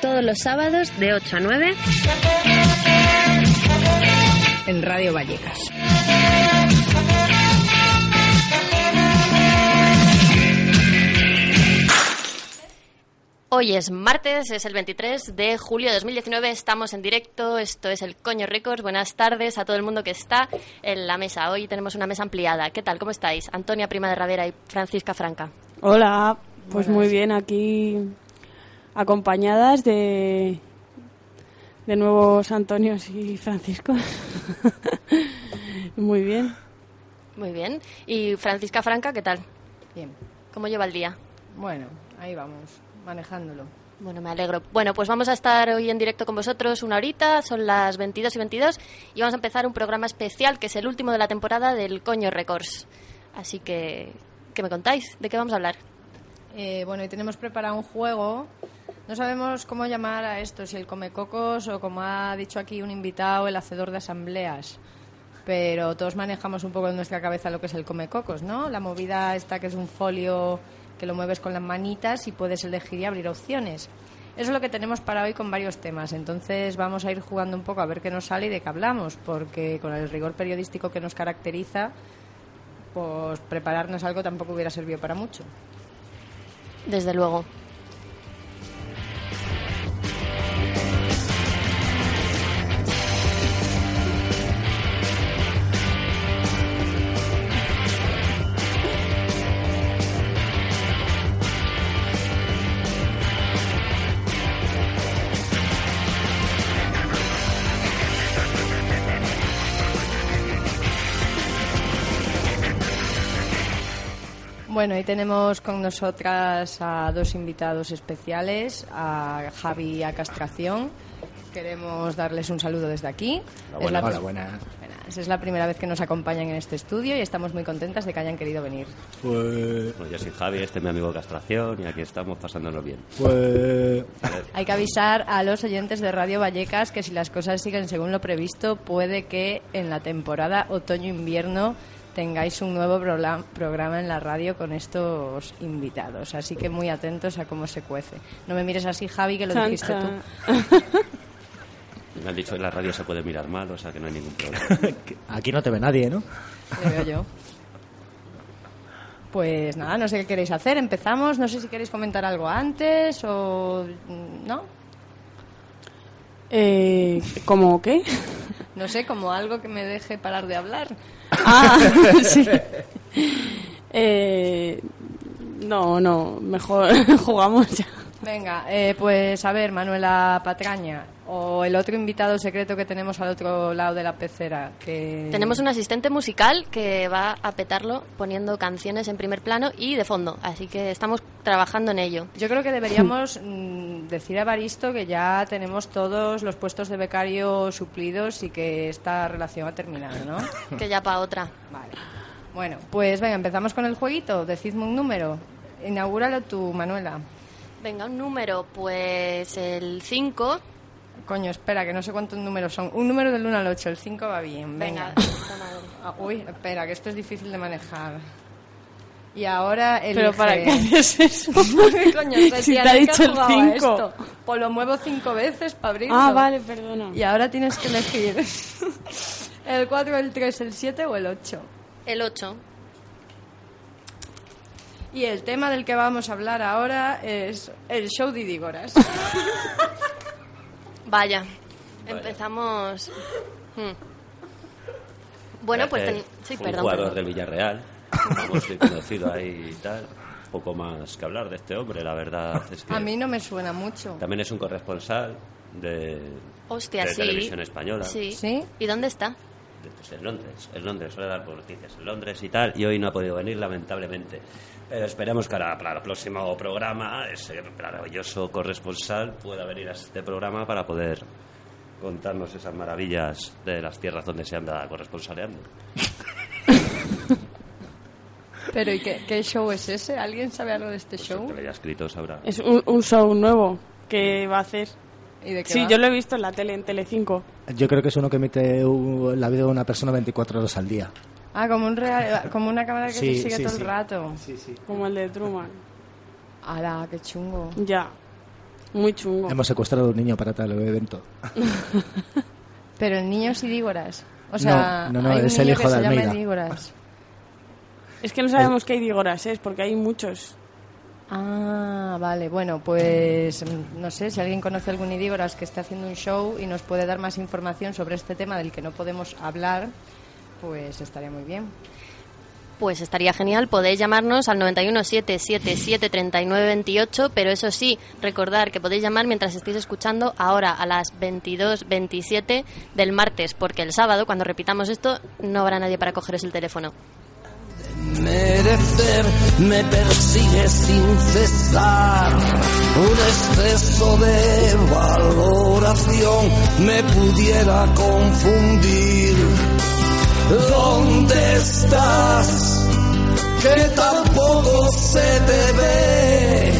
Todos los sábados de 8 a 9 en Radio Vallecas. Hoy es martes, es el 23 de julio de 2019, estamos en directo, esto es el Coño Records. Buenas tardes a todo el mundo que está en la mesa. Hoy tenemos una mesa ampliada. ¿Qué tal? ¿Cómo estáis? Antonia Prima de Ravera y Francisca Franca. Hola, pues muy bien, aquí acompañadas de, de nuevos Antonios y Francisco. muy bien. Muy bien. ¿Y Francisca Franca, qué tal? Bien. ¿Cómo lleva el día? Bueno, ahí vamos, manejándolo. Bueno, me alegro. Bueno, pues vamos a estar hoy en directo con vosotros una horita, son las 22 y 22, y vamos a empezar un programa especial que es el último de la temporada del Coño Records. Así que, ¿qué me contáis? ¿De qué vamos a hablar? Eh, bueno, y tenemos preparado un juego. No sabemos cómo llamar a esto, si el comecocos o como ha dicho aquí un invitado, el hacedor de asambleas. Pero todos manejamos un poco en nuestra cabeza lo que es el comecocos, ¿no? La movida esta que es un folio que lo mueves con las manitas y puedes elegir y abrir opciones. Eso es lo que tenemos para hoy con varios temas. Entonces vamos a ir jugando un poco a ver qué nos sale y de qué hablamos, porque con el rigor periodístico que nos caracteriza, pues prepararnos algo tampoco hubiera servido para mucho. Desde luego. Bueno, y tenemos con nosotras a dos invitados especiales, a Javi y a Castración. Queremos darles un saludo desde aquí. Hola, Es la- hola, buenas. Buenas. Es la primera vez que nos acompañan en este estudio y estamos muy contentas de que hayan querido venir. Pues, Bueno, yo soy Javi, este es mi amigo Castración y aquí estamos pasándonos bien. pues, Hay que avisar a los oyentes de Radio Vallecas que si las cosas siguen según lo previsto, puede que en la temporada otoño-invierno tengáis un nuevo programa en la radio con estos invitados. Así que muy atentos a cómo se cuece. No me mires así, Javi, que lo Chan, dijiste tú. Me han dicho que en la radio se puede mirar mal, o sea que no hay ningún problema. aquí no te ve nadie, ¿no? Le veo yo. Pues nada, no sé qué queréis hacer. Empezamos. No sé si queréis comentar algo antes o. ¿No? Eh, ¿Cómo qué? No sé, como algo que me deje parar de hablar. Ah, sí. Eh, no, no, mejor jugamos ya. Venga, eh, pues a ver, Manuela Patraña, o el otro invitado secreto que tenemos al otro lado de la pecera. Que... Tenemos un asistente musical que va a petarlo poniendo canciones en primer plano y de fondo, así que estamos trabajando en ello. Yo creo que deberíamos mm, decir a Baristo que ya tenemos todos los puestos de becario suplidos y que esta relación ha terminado, ¿no? Que ya para otra. Vale. Bueno, pues venga, empezamos con el jueguito. Decidme un número. Inaugúralo tú, Manuela. Venga, un número, pues el 5. Coño, espera, que no sé cuántos números son. Un número del 1 al 8, el 5 va bien. Venga. Ah, uy, espera, que esto es difícil de manejar. Y ahora el. Pero ¿para qué haces eso? Coño, Si te ha ¿qué dicho el jugado a cinco. esto? Pues lo muevo cinco veces para abrirlo. Ah, vale, perdona. Y ahora tienes que elegir el 4, el 3, el 7 o el 8. El 8. Y el tema del que vamos a hablar ahora es el show de Idigoras. Vaya, empezamos. Hmm. Bueno, pues ten- sí, un perdón. jugador perdón. del Villarreal, vamos, muy conocido ahí y tal. Poco más que hablar de este hombre, la verdad es que A mí no me suena mucho. también es un corresponsal de, Hostia, de sí. televisión española. Sí. ¿Sí? ¿Y dónde está? pues, en Londres, en Londres, suele dar noticias en Londres y tal, y hoy no ha podido venir, lamentablemente. Pero esperemos que ahora, para el próximo programa ese maravilloso corresponsal pueda venir a este programa para poder contarnos esas maravillas de las tierras donde se anda corresponsaleando. Pero ¿y qué, qué show es ese? ¿Alguien sabe algo de este Pues show? el que lo haya escrito sabrá. Es un, un show nuevo que va a hacer. ¿Y de qué Sí, va? yo lo he visto en la tele, en Telecinco. Yo creo que es uno que emite la vida de una persona 24 horas al día. Ah, como, un real, como una cámara que Sí, te sigue sí, todo sí. el rato. Sí, sí. Como el de Truman. ¡Hala, qué chungo! Ya. Muy chungo. Hemos secuestrado a un niño para tal evento. Pero el niño es Idígoras. O sea, No, no, no, hay un es el niño hijo que de se llama Almeida. Idígoras. Es que no sabemos qué Idigoras es, porque hay muchos. Ah, vale. Bueno, pues mm, no sé si alguien conoce algún Idígoras que esté haciendo un show y nos puede dar más información sobre este tema del que no podemos hablar, pues estaría muy bien. Pues estaría genial, podéis llamarnos al 91 777 3928, pero eso sí, recordar que podéis llamar mientras estéis escuchando ahora a las 22.27 del martes, porque el sábado, cuando repitamos esto, no habrá nadie para cogeros el teléfono. merecer me persigue sin cesar. Un exceso de valoración me pudiera confundir. ¿Dónde estás? Que tampoco se te ve.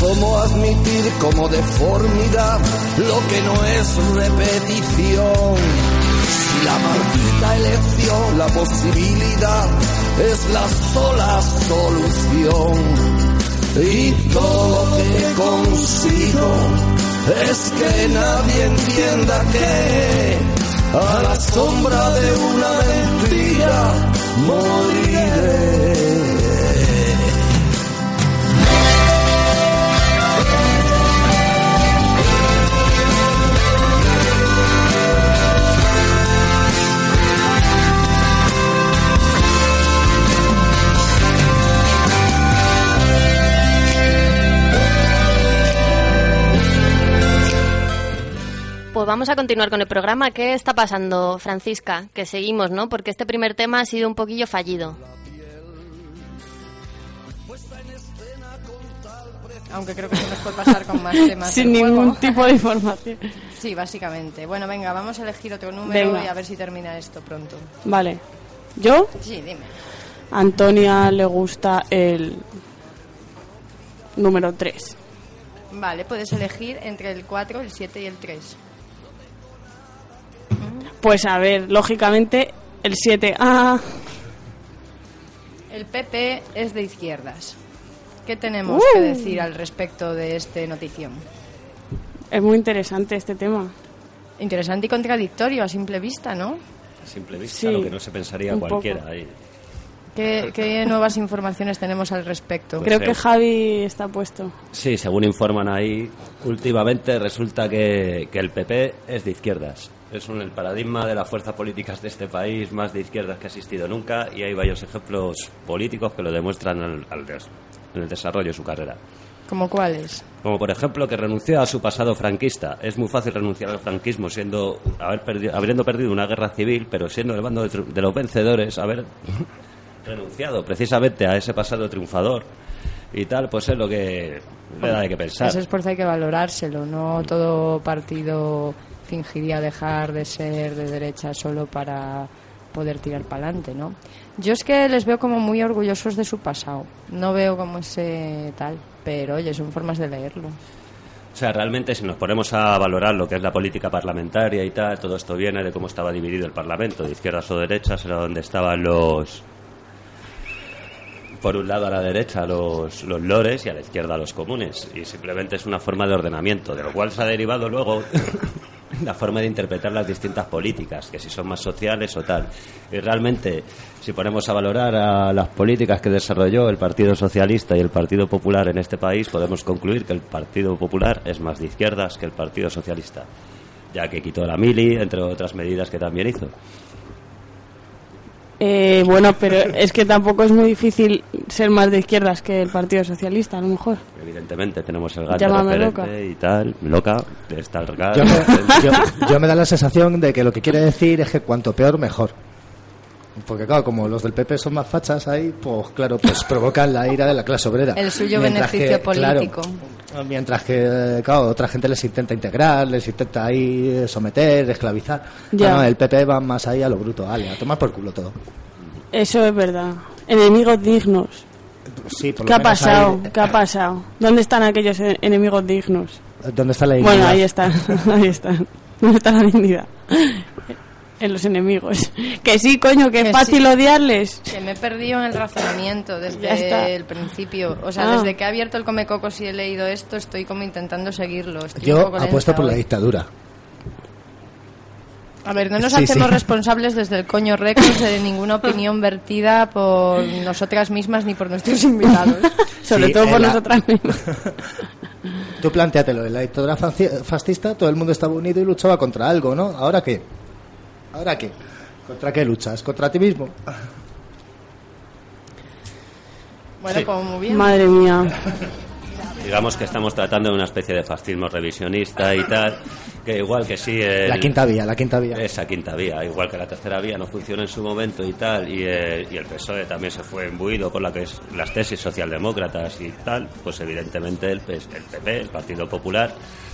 ¿Cómo admitir como deformidad lo que no es repetición? Si la maldita elección, la posibilidad es la sola solución. Y todo lo que consigo es que nadie entienda que a la sombra de una mentira moriré. Vamos a continuar con el programa. ¿Qué está pasando, Francisca? Que seguimos, ¿no? Porque este primer tema ha sido un poquillo fallido. Aunque creo que se nos puede pasar con más temas. Sin ningún juego. tipo de información. Sí, básicamente. Bueno, venga, vamos a elegir otro número Venga. y a ver si termina esto pronto. Vale. Yo, Sí, dime. a Antonia le gusta el número 3. Vale, puedes elegir entre el 4, el 7 y el 3. Pues a ver, lógicamente, el 7. Ah, El PP es de izquierdas. ¿Qué tenemos Uh. que decir al respecto de este notición? es muy interesante este tema. Interesante y contradictorio a simple vista, ¿no? A simple vista, Sí, lo que no se pensaría cualquiera. ahí. ¿Qué, qué nuevas informaciones tenemos al respecto? Pues Creo que Javi está puesto. Sí, según informan ahí, últimamente resulta que, que el PP es de izquierdas. Es un, el paradigma de las fuerzas políticas de este país más de izquierdas que ha existido nunca y hay varios ejemplos políticos que lo demuestran al- al des- en el desarrollo de su carrera. ¿Como cuáles? Como por ejemplo que renunció a su pasado franquista. Es muy fácil renunciar al franquismo siendo haber perdi- habiendo perdido una guerra civil, pero siendo el bando de, de los vencedores, haber renunciado precisamente a ese pasado triunfador y tal, pues es lo que le da de qué pensar. Ese esfuerzo hay que valorárselo. No todo partido fingiría dejar de ser de derecha solo para poder tirar para adelante, ¿no? Yo es que les veo como muy orgullosos de su pasado. No veo como ese tal. Pero oye, son formas de leerlo. O sea, realmente si nos ponemos a valorar lo que es la política parlamentaria y tal, todo esto viene de cómo estaba dividido el Parlamento, de izquierdas o derechas, era donde estaban los... Por un lado a la derecha los, los lores y a la izquierda los comunes. Y simplemente es una forma de ordenamiento, de lo cual se ha derivado luego la forma de interpretar las distintas políticas, que si son más sociales o tal. Y realmente, si ponemos a valorar a las políticas que desarrolló el Partido Socialista y el Partido Popular en este país, podemos concluir que el Partido Popular es más de izquierdas que el Partido Socialista, ya que quitó la mili, entre otras medidas que también hizo. Eh, bueno, pero es que tampoco es muy difícil ser más de izquierdas que el Partido Socialista, a lo mejor. Evidentemente tenemos el GAT de Llámame loca. y tal, loca, está el GAT. Yo me, yo- yo me da la sensación de que lo que quiere decir es que cuanto peor, mejor. Porque claro, como los del PP son más fachas ahí, pues claro, pues provocan la ira de la clase obrera. El suyo Mientras beneficio que, claro, político. mientras que, claro, otra gente les intenta integrar, les intenta ahí eh, someter, esclavizar. Ya. Ah, no, el PP va más ahí a lo bruto, vale, a tomar por culo todo. Eso es verdad. Enemigos dignos. Sí, por lo ¿Qué ha menos pasado? ahí- ¿Qué ha pasado? ¿Dónde están aquellos e- enemigos dignos? ¿Dónde está la Bueno, dignidad? ahí están, ahí están. ¿Dónde está la dignidad? En los enemigos. Que sí, coño, que es fácil sí. odiarles. Que me he perdido en el razonamiento desde el principio. O sea, Ah. desde que he abierto el Comecocos y he leído esto, estoy como intentando seguirlo. Estoy Yo apuesto por la dictadura. A ver, no nos Sí, hacemos sí. responsables desde el coño récords de ninguna opinión vertida por nosotras mismas ni por nuestros invitados. Sobre Sí, todo por la- nosotras mismas. Tú planteatelo, en la dictadura fascista todo el mundo estaba unido y luchaba contra algo, ¿no? ¿Ahora qué? ¿Ahora qué? ¿Contra qué luchas? ¿Contra ti mismo? Bueno, Sí. muy bien. Madre mía. Digamos que estamos tratando de una especie de fascismo revisionista y tal, que igual que sí... el- La quinta vía, la quinta vía. Esa quinta vía, igual que la tercera vía no funcionó en su momento y tal, y, eh, y el PSOE también se fue imbuido con la que es, las tesis socialdemócratas y tal, pues evidentemente el, el PP, el Partido Popular,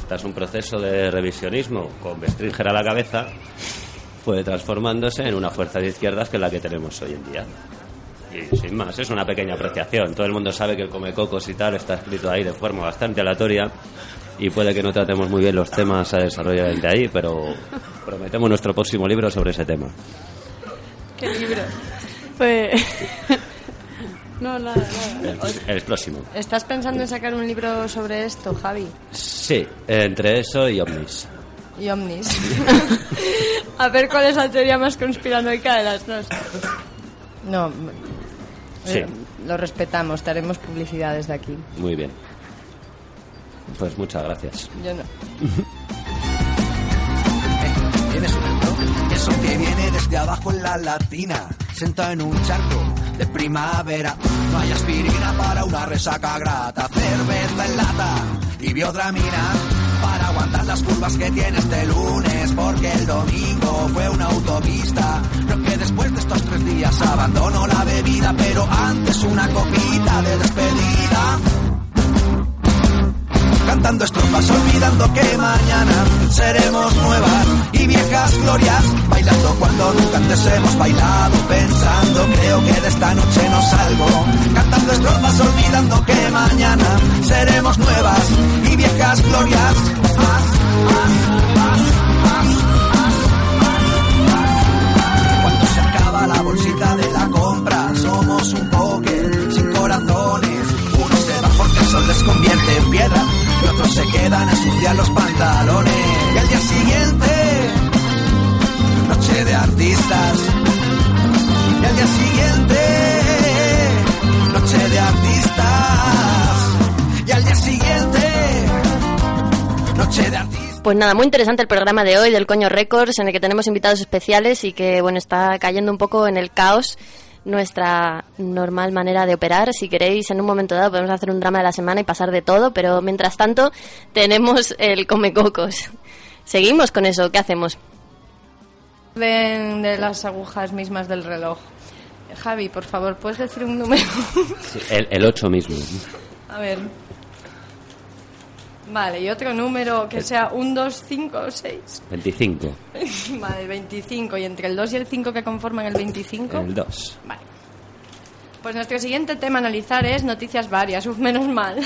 tras un proceso de revisionismo con Bestringer a la cabeza, fue transformándose en una fuerza de izquierdas que es la que tenemos hoy en día. Y sin más, es una pequeña apreciación. Todo el mundo sabe que el Comecocos y tal está escrito ahí de forma bastante aleatoria y puede que no tratemos muy bien los temas a desarrollar de ahí, pero prometemos nuestro próximo libro sobre ese tema. ¿Qué libro? Pues. No, nada, nada. El, el próximo. ¿Estás pensando en sacar un libro sobre esto, Javi? Sí, entre eso y ovnis. Y Omnis. A ver cuál es la teoría más conspiranoica de las dos. No, Sí. eh, lo respetamos, te haremos publicidad desde aquí. Muy bien. Pues muchas gracias. Yo no. ¿Tienes un euro? Eso que viene desde abajo en la latina, sentado en un charco de primavera. No hay aspirina para una resaca grata, cerveza en lata y biodramina aguantar las curvas que tiene este lunes, porque el domingo fue una autopista. Creo que después de estos tres días abandono la bebida, pero antes una copita de despedida cantando estrofas, olvidando que mañana seremos nuevas y viejas glorias, bailando cuando nunca antes hemos bailado, pensando creo que de esta noche no salgo, cantando estrofas, olvidando que mañana seremos nuevas y viejas glorias. Cuando se acaba la bolsita de la compra, somos un póker sin corazones. Sol les convierte en piedra y otros se quedan a ensuciar los pantalones. Y al día siguiente, noche de artistas. Y al día siguiente, noche de artistas. Y al día siguiente, noche de artistas. Pues nada, muy interesante el programa de hoy del Coño Records, en el que tenemos invitados especiales y que, bueno, está cayendo un poco en el caos nuestra normal manera de operar. Si queréis, en un momento dado podemos hacer un drama de la semana y pasar de todo, pero mientras tanto tenemos el Comecocos. Seguimos con eso, ¿qué hacemos? De, de las agujas mismas del reloj. Javi, por favor, ¿puedes decir un número? Sí, el, el 8 mismo. A ver. Vale, y otro número que sea un 2, 5 o 6. 25. Vale, el 25. Y entre el 2 y el 5 que conforman el 25. El 2. Vale. Pues nuestro siguiente tema a analizar es noticias varias. Uf, menos mal.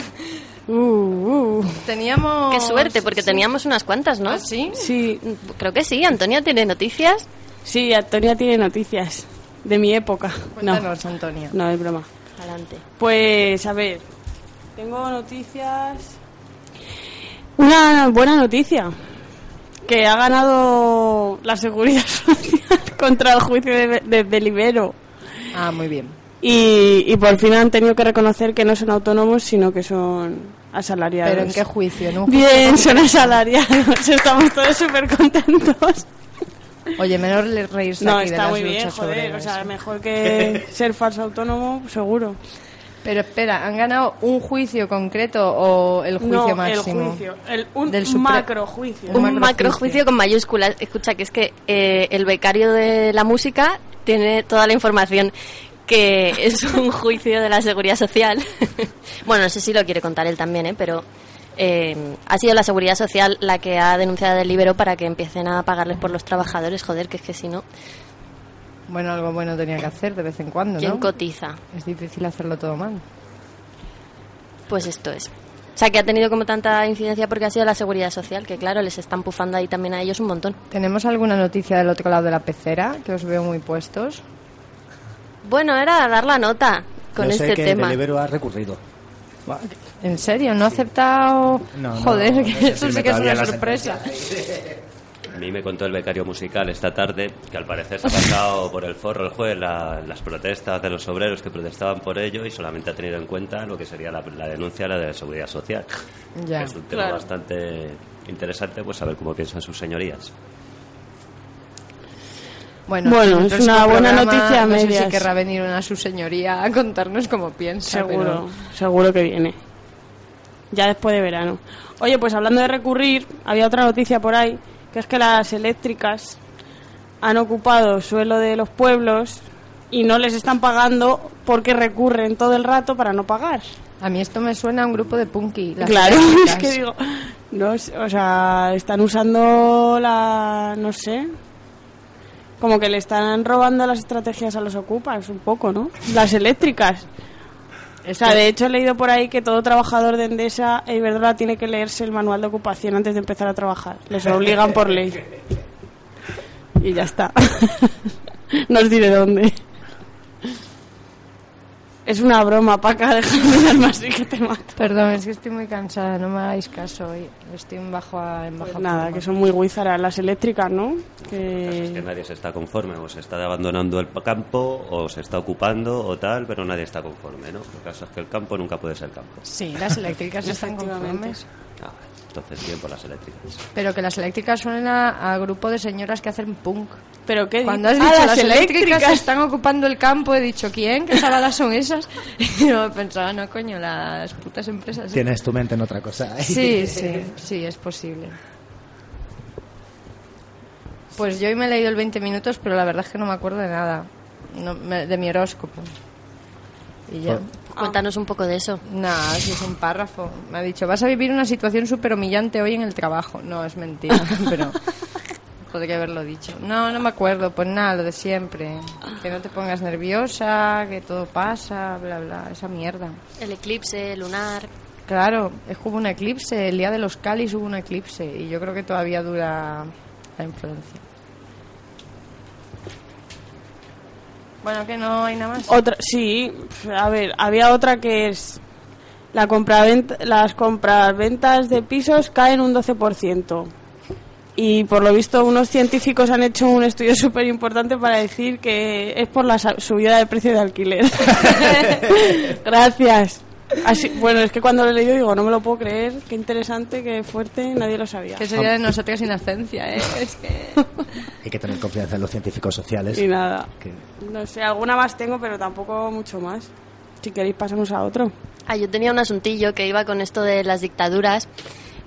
Uh, uh. Teníamos. Qué suerte, porque sí. teníamos unas cuantas, ¿no? ¿Ah, sí? Sí, Creo que sí, Antonia tiene noticias. sí, Antonia tiene noticias de mi época. No, Cuéntanos, Antonia. no es broma. Adelante. Pues, a ver, tengo noticias. Una buena noticia. Que ha ganado la seguridad social contra el juicio de, de Delibero. Ah, muy bien. Y, y por fin han tenido que reconocer que no son autónomos, sino que son asalariados. ¿Pero en qué juicio? ¿En un juicio Bien, son asalariados. Estamos todos súper contentos. Oye, menor le- reírse No, aquí de está las muy bien, joder. O sea, mejor que ser falso autónomo, seguro. Pero espera, ¿han ganado un juicio concreto o el juicio no, máximo? el juicio. El, un Del Supre- macro juicio. Un macrojuicio con mayúsculas. Escucha, que es que eh, el becario de la música tiene toda la información que es un juicio de la seguridad social. bueno, no sé si lo quiere contar él también, ¿eh? pero eh, ha sido la seguridad social la que ha denunciado el Libero para que empiecen a pagarles por los trabajadores. Joder, que es que si no, Bueno, algo bueno tenía que hacer de vez en cuando, ¿quién ¿no? cotiza? Es difícil hacerlo todo mal. Pues esto es. O sea, que ha tenido como tanta incidencia porque ha sido la seguridad social, que claro, les están pufando ahí también a ellos un montón. ¿Tenemos alguna noticia del otro lado de la pecera? Que os veo muy puestos. Bueno, era dar la nota con Yo este sé que tema. Deliveroo ha recurrido. ¿En serio? ¿No ha aceptado...? No, no, Joder, no que eso sí que es una sorpresa. A mí me contó el becario musical esta tarde que al parecer se ha pasado por el forro el juez la- las protestas de los obreros que protestaban por ello y solamente ha tenido en cuenta lo que sería la, la denuncia a la de la seguridad social. Ya. Es un tema Claro. bastante interesante, pues saber cómo piensan sus señorías. Bueno, Bueno, es una buena programa noticia a No sé si medias. querrá venir una su señoría a contarnos cómo piensa. Seguro, seguro que viene. Ya después de verano. Oye, pues hablando de recurrir, había otra noticia por ahí, que es que las eléctricas han ocupado suelo de los pueblos y no les están pagando porque recurren todo el rato para no pagar. A mí esto me suena a un grupo de punky. las claro, eléctricas. es que digo, no, sé, o sea, están usando la, no sé, como que le están robando las estrategias a los ocupas un poco, ¿no? Las eléctricas. O sea, de hecho he leído por ahí que todo trabajador de Endesa e Iberdrola tiene que leerse el manual de ocupación antes de empezar a trabajar. Les obligan por ley. Y ya está. no os diré dónde. Es una broma, Paca, déjame mirarme así que te mato. Perdón, es que estoy muy cansada, no me hagáis caso hoy. Estoy en bajo en baja Pues nada, que son muy guizaras las eléctricas, ¿no? Caso es que Que... nadie se está conforme, o se está abandonando el campo, o se está ocupando, o tal, pero nadie está conforme, ¿no? El caso es que el campo nunca puede ser campo. Sí, las eléctricas están conformes. Ah, entonces bien por las eléctricas. Pero que las eléctricas suenan a, a grupo de señoras que hacen punk. ¿Pero qué Cuando has dices? dicho Ah, las eléctricas están ocupando el campo, he dicho, ¿quién? ¿Qué saladas son esas? Y yo pensaba, no, coño, las putas empresas. Tienes tu mente en otra cosa. Sí, sí, sí, es posible. Pues yo hoy me he leído el 20 minutos, pero la verdad es que no me acuerdo de nada. No, me- de mi horóscopo. Y ya. Cuéntanos un poco de eso. Nada, si es un párrafo. Me ha dicho, vas a vivir una situación súper humillante hoy en el trabajo. No, es mentira, pero podría haberlo dicho. No, no me acuerdo. Pues nada, lo de siempre. Que no te pongas nerviosa, que todo pasa, bla, bla. Esa mierda. El eclipse lunar. Claro, es hubo un eclipse. El día de los Calis hubo un eclipse. Y yo creo que todavía dura la influencia. Bueno, que no hay nada más. Otra, sí, a ver, había otra que es la compraventa, las compraventas de pisos caen un 12%. Y por lo visto unos científicos han hecho un estudio súper importante para decir que es por la subida de precio de alquiler. Gracias. Así, bueno, es que cuando lo he leído digo, no me lo puedo creer, qué interesante, qué fuerte, nadie lo sabía. Que sería de nosotras inocencia, ¿eh? Es que... Hay que tener confianza en los científicos sociales. Y nada. Que- No sé, alguna más tengo, pero tampoco mucho más. Si queréis pasamos a otro. Ah, yo tenía un asuntillo que iba con esto de las dictaduras.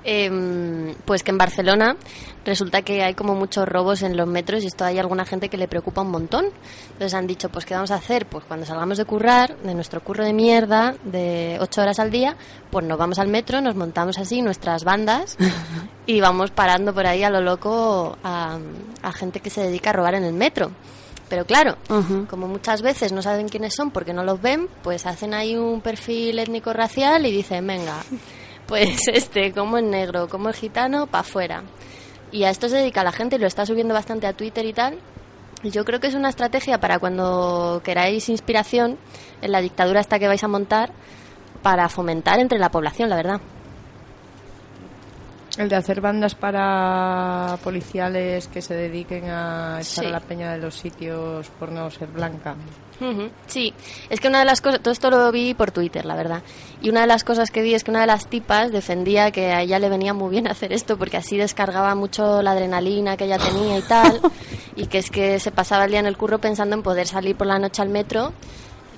em, pues que en Barcelona resulta que hay como muchos robos en los metros y esto hay alguna gente que le preocupa un montón. Entonces han dicho, pues ¿qué vamos a hacer? Pues cuando salgamos de currar, de nuestro curro de mierda, de ocho horas al día, pues nos vamos al metro, nos montamos así nuestras bandas y vamos parando por ahí a lo loco a, a gente que se dedica a robar en el metro. Pero claro, como muchas veces no saben quiénes son porque no los ven, pues hacen ahí un perfil étnico-racial y dicen, venga, pues este, como es negro, como es gitano, para afuera. Y a esto se dedica la gente y lo está subiendo bastante a Twitter y tal. Y yo creo que es una estrategia para cuando queráis inspiración en la dictadura esta que vais a montar para fomentar entre la población, la verdad. El de hacer bandas para policiales que se dediquen a echar Sí. a la peña de los sitios por no ser blanca. Sí, es que una de las cosas, todo esto lo vi por Twitter, la verdad. Y una de las cosas que vi es que una de las tipas defendía que a ella le venía muy bien hacer esto porque así descargaba mucho la adrenalina que ella tenía y tal. y que es que se pasaba el día en el curro pensando en poder salir por la noche al metro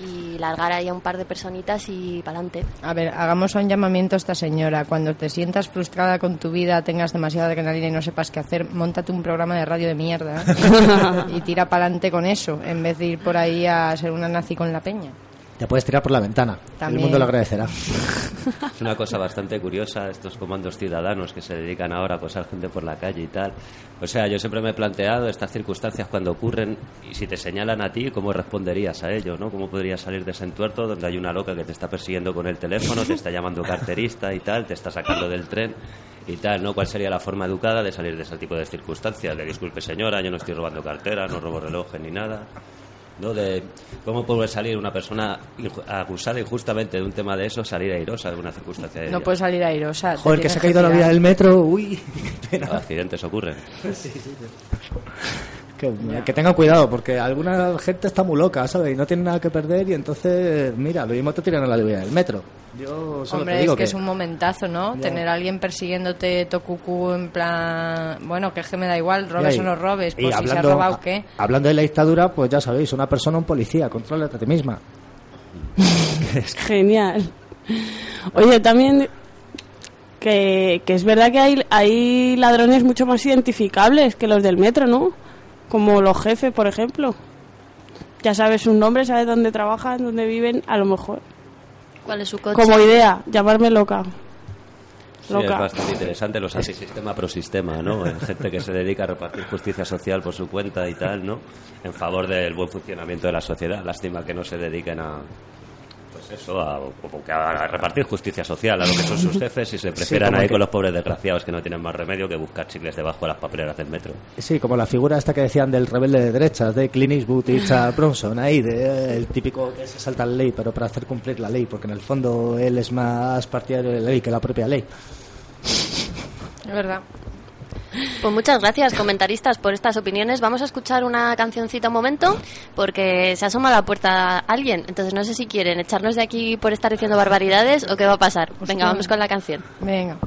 y largar ahí a un par de personitas y para adelante. A ver, hagamos un llamamiento a esta señora. Cuando te sientas frustrada con tu vida, tengas demasiada adrenalina y no sepas qué hacer, montate un programa de radio de mierda y tira para adelante con eso, en vez de ir por ahí a ser una nazi con la peña. Te puedes tirar por la ventana. También. El mundo lo agradecerá. Es una cosa bastante curiosa estos comandos ciudadanos que se dedican ahora a posar gente por la calle y tal. O sea, yo siempre me he planteado estas circunstancias cuando ocurren y si te señalan a ti, ¿cómo responderías a ello? ¿no? ¿Cómo podrías salir de ese entuerto donde hay una loca que te está persiguiendo con el teléfono, te está llamando carterista y tal, te está sacando del tren y tal, ¿no? ¿Cuál sería la forma educada de salir de ese tipo de circunstancias? De disculpe señora, yo no estoy robando cartera, no robo relojes ni nada. ¿No? De cómo puede salir una persona acusada injustamente de un tema de eso, salir airosa de una circunstancia de No ello. puedes salir airosa. Joder, que se ha caído la vía del metro. Uy, qué pena. Accidentes ocurren. Que, que tengan cuidado, porque alguna gente está muy loca, ¿sabes? Y no tiene nada que perder y entonces, mira, lo mismo te tiran a la vía del metro. Yo solo Hombre, te digo es que, es un momentazo, ¿no? Ya. Tener a alguien persiguiéndote tocucu en plan... Bueno, que es que me da igual, robes Y o no robes, y pues si se ha robado, ¿qué? Hablando de la dictadura, pues ya sabéis, una persona, un policía, contrólate a ti misma. Genial. Oye, también que, que es verdad que hay, hay ladrones mucho más identificables que los del metro, ¿no? Como los jefes, por ejemplo. Ya sabes su nombre, sabes dónde trabajan, dónde viven, a lo mejor. ¿Cuál es su coche? Como idea, llamarme loca. Sí, es bastante interesante los antisistema prosistema, ¿no? Gente que se dedica a repartir justicia social por su cuenta y tal, ¿no? En favor del buen funcionamiento de la sociedad. Lástima que no se dediquen a, eso, a, a repartir justicia social, a lo que son sus jefes y se prefieran como ahí que- con los pobres desgraciados que no tienen más remedio que buscar chicles debajo de las papeleras del metro. Sí, como la figura esta que decían del rebelde de derechas, de Clint Eastwood y Charles Bronson, ahí, de, eh, el típico que se salta la ley, pero para hacer cumplir la ley, porque en el fondo él es más partidario de la ley que la propia ley. Es verdad. Pues muchas gracias, comentaristas, por estas opiniones. Vamos a escuchar una cancioncita un momento, porque se asoma a la puerta alguien. Entonces no sé si quieren echarnos de aquí por estar diciendo barbaridades o qué va a pasar. Venga, vamos con la canción. Venga.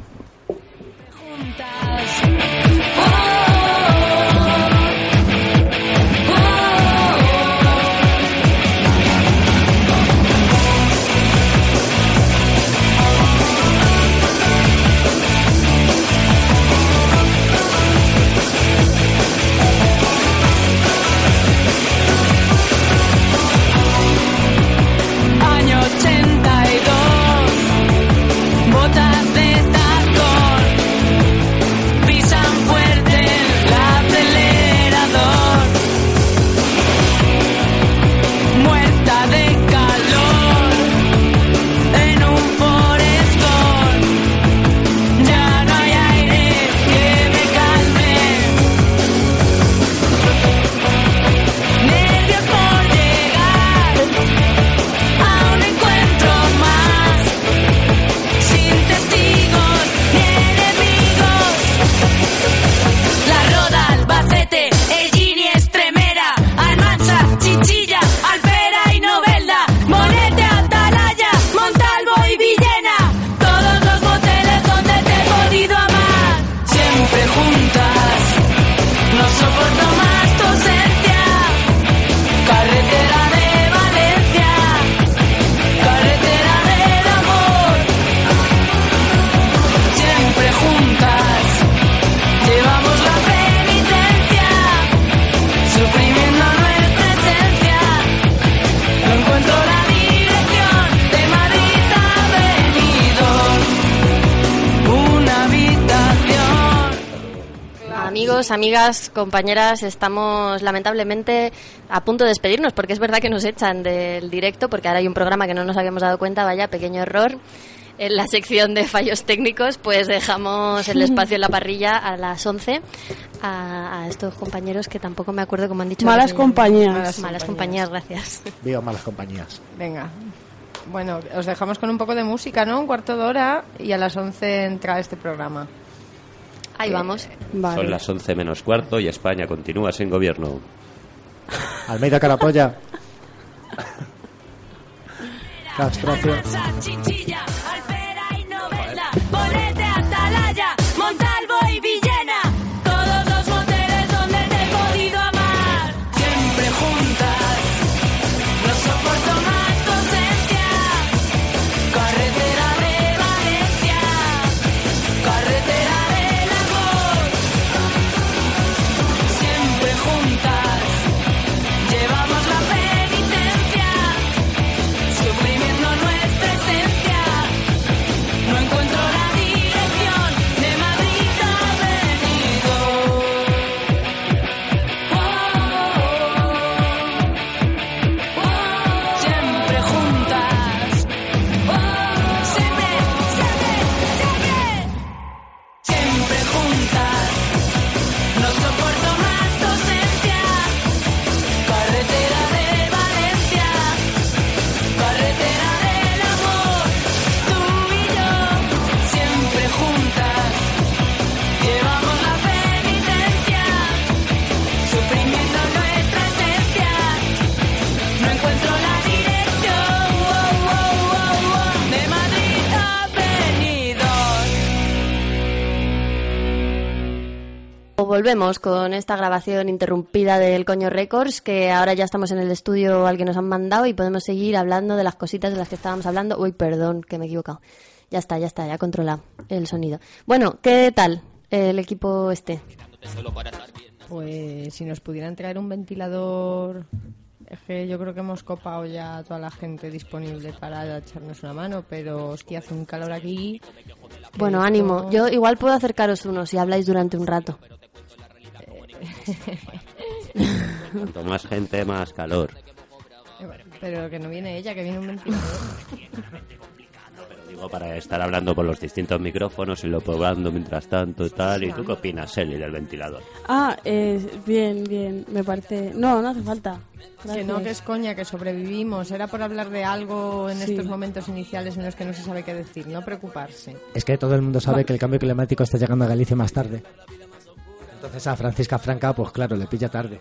Amigas, compañeras, estamos lamentablemente a punto de despedirnos porque es verdad que nos echan del directo porque ahora hay un programa que no nos habíamos dado cuenta, vaya, pequeño error. En la sección de fallos técnicos, pues dejamos el espacio en la parrilla a las 11 a, a estos compañeros que tampoco me acuerdo cómo han dicho. Malas compañías. Malas, Malas compañías, gracias. Viva malas compañías. Venga. Bueno, os dejamos con un poco de música, ¿no? Un cuarto de hora y a las 11 entra este programa. Ahí vamos. Vale. Son las 11 menos cuarto y España continúa sin gobierno. Almeida Carapolla. Castración. Volvemos con esta grabación interrumpida del Coño Records, que ahora ya estamos en el estudio al que nos han mandado y podemos seguir hablando de las cositas de las que estábamos hablando. Uy, perdón, que me he equivocado. Ya está, ya está, ya controla el sonido. Bueno, ¿qué tal el equipo este? Pues si nos pudieran traer un ventilador, es que yo creo que hemos copado ya a toda la gente disponible para echarnos una mano, pero hostia, hace un calor aquí. Bueno, esto- ánimo. Yo igual puedo acercaros uno si habláis durante un rato. Cuanto más gente, más calor. Pero que no viene ella, que viene un ventilador. Pero digo, para estar hablando por los distintos micrófonos y lo probando mientras tanto y tal. ¿Y tú qué opinas, Eli, del ventilador? Ah, eh, bien, bien, me parece... No, no hace falta. Que no, que es Gracias. coña, que sobrevivimos. Era por hablar de algo en Sí. estos momentos iniciales en los que no se sabe qué decir, no preocuparse. Es que todo el mundo sabe que el cambio climático está llegando a Galicia más tarde. Entonces a Francisca Franca, pues claro, le pilla tarde.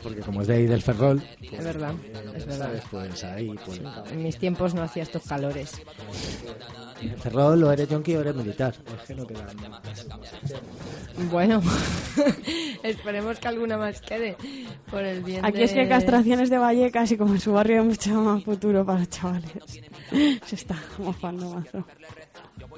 Porque como es de ahí del Ferrol, Es verdad, es verdad. ¿sabes? Pues ahí, pues... En mis tiempos no hacía estos calores. En Ferrol o eres yonki o eres militar. Es que no queda más. Bueno, esperemos que alguna más quede por el bien Aquí de- es que castraciones de Vallecas y como en su barrio hay mucho más futuro para los chavales. Se está mofando mazo.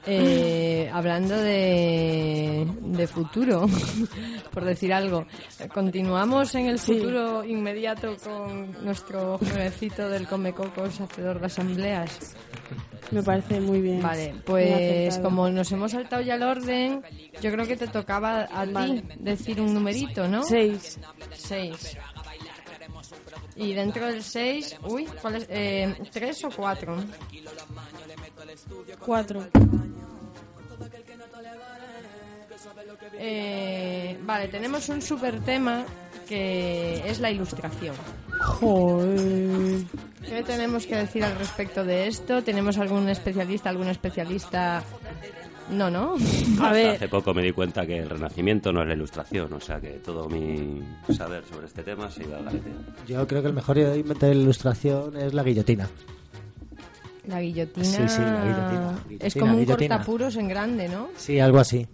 Eh, hablando de, de futuro, por decir algo, continuamos en el futuro inmediato con nuestro jovencito del Comecocos, hacedor de asambleas. Me parece muy bien. Vale, pues como nos hemos saltado ya el orden, yo creo que te tocaba a ti decir un numerito, ¿no? Seis. Seis. Y dentro del seis, uy, ¿cuál es? Eh, ¿Tres o cuatro? Cuatro. Eh, vale, tenemos un super tema que es la ilustración. Joder. ¿Qué tenemos que decir al respecto de esto? ¿Tenemos algún especialista, algún especialista? No, ¿no? A Hasta ver, Hace poco me di cuenta que el renacimiento no es la ilustración, o sea que todo mi saber sobre este tema se iba a garete. Yo creo que el mejor invento de la ilustración es la guillotina. La guillotina. Sí, sí, la guillotina. Es Guillotina, como un cortapuros en grande, ¿no? Sí, algo así.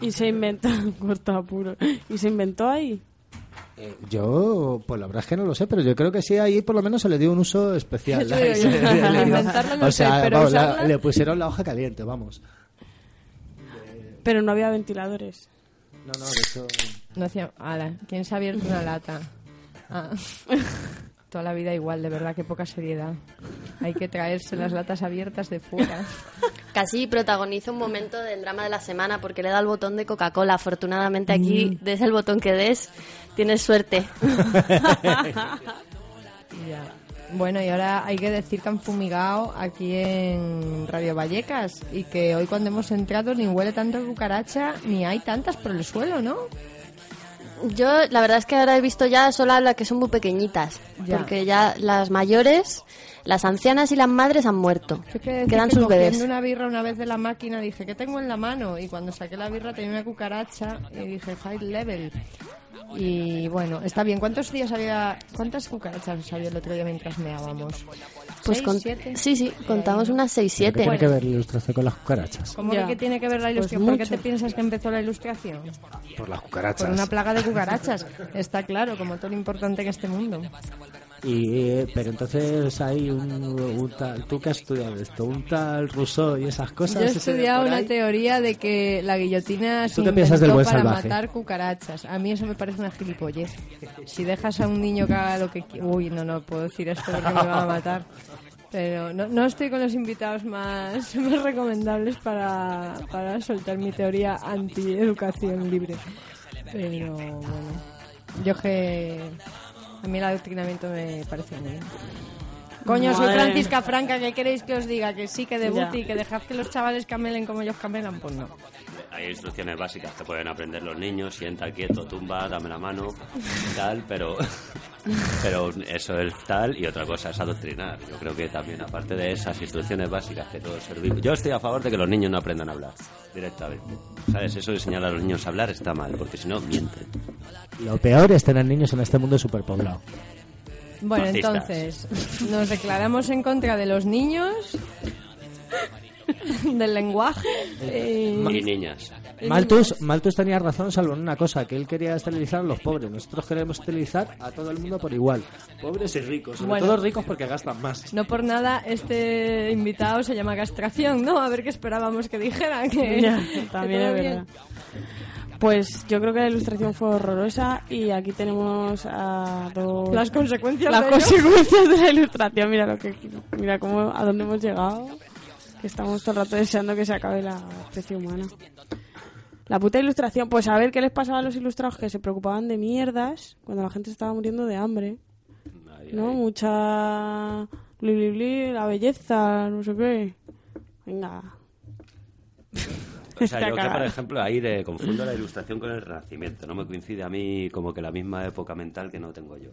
y se inventó, corta puro. Y se inventó ahí. Eh, Yo, pues la verdad es que no lo sé, pero yo creo que sí, ahí por lo menos se le dio un uso especial. Yo. Le- o sé, sea, pero vamos, la- le pusieron la hoja caliente, vamos. Pero no había ventiladores. No, no, de hecho... No hacía. Ala, ¿quién se ha abierto una lata? Ah. Toda la vida igual, de verdad, qué poca seriedad. Hay que traerse las latas abiertas de fuera. Casi protagoniza un momento del drama de la semana porque le da el botón de Coca-Cola. Afortunadamente aquí, des el botón que des, tienes suerte. Ya. Bueno, y ahora hay que decir que han fumigado aquí en Radio Vallecas y que hoy cuando hemos entrado ni huele tanto cucaracha ni hay tantas por el suelo, ¿no? Yo, la verdad es que ahora he visto ya solo las que son muy pequeñitas. Ya. Porque ya las mayores, las ancianas y las madres han muerto. Es que Quedan que sus bebés. una birra una vez de la máquina dije, ¿qué tengo en la mano? Y cuando saqué la birra tenía una cucaracha y dije, high level. Y bueno, está bien. ¿Cuántos días había, cuántas cucarachas había el otro día mientras meábamos? Pues ¿Seis, con- siete? sí, sí, contamos unas 6, ¿Qué 7. tiene que ver la ilustración con las cucarachas? ¿Cómo Ya. que tiene que ver la Pues ilustración? ¿Por qué te piensas que empezó la ilustración? Por las cucarachas. Por una plaga de cucarachas. Está claro, como todo lo importante en este mundo. Y, pero entonces hay un, un tal... ¿Tú qué has estudiado esto? ¿Un tal Rousseau y esas cosas? Yo he estudiado una teoría de que la guillotina se ¿Tú qué piensas del inventó buen para salvaje? matar cucarachas. A mí eso me parece una gilipollez. Si dejas a un niño que haga lo que Uy, no, no puedo decir esto porque me van a matar. Pero no, no estoy con los invitados más, más recomendables para, para soltar mi teoría anti-educación libre. Pero bueno, yo que... A mí el adoctrinamiento me parece muy bien. Coño, soy Madre. Francisca Franca, ¿qué queréis que os diga? Que sí, que debute Ya. y que dejad que los chavales camelen como ellos camelan, pues no. Hay instrucciones básicas que pueden aprender los niños, sienta quieto, tumba, dame la mano, tal, pero pero eso es tal y otra cosa es adoctrinar. Yo creo que también aparte de esas instrucciones básicas que todos servimos. Yo estoy a favor de que los niños no aprendan a hablar directamente. ¿Sabes? Eso de enseñar a los niños a hablar está mal, porque si no mienten. Lo peor es tener niños en este mundo superpoblado. Bueno, Fascistas. entonces, nos declaramos en contra de los niños. del lenguaje. Y niñas. Malthus, Malthus tenía razón salvo en una cosa, que él quería esterilizar a los pobres. Nosotros queremos esterilizar a todo el mundo por igual. Pobres y ricos. Sobre Bueno. todo ricos porque gastan más. No por nada, este invitado se llama castración, ¿no? A ver qué esperábamos que dijera. Que, Ya, que también todo es bien. Pues yo creo que la ilustración fue horrorosa y aquí tenemos a dos... Las consecuencias las de ello. consecuencias de la ilustración. Mira lo que mira cómo a dónde hemos llegado. Que estamos todo el rato deseando que se acabe la especie humana. La puta ilustración, pues a ver qué les pasaba a los ilustrados que se preocupaban de mierdas cuando la gente estaba muriendo de hambre. ¿No? Mucha bli, bli, bli, la belleza, no sé qué. Venga. O sea, yo que, por ejemplo, ahí le confundo la ilustración con el renacimiento. No me coincide a mí como que la misma época mental que no tengo yo.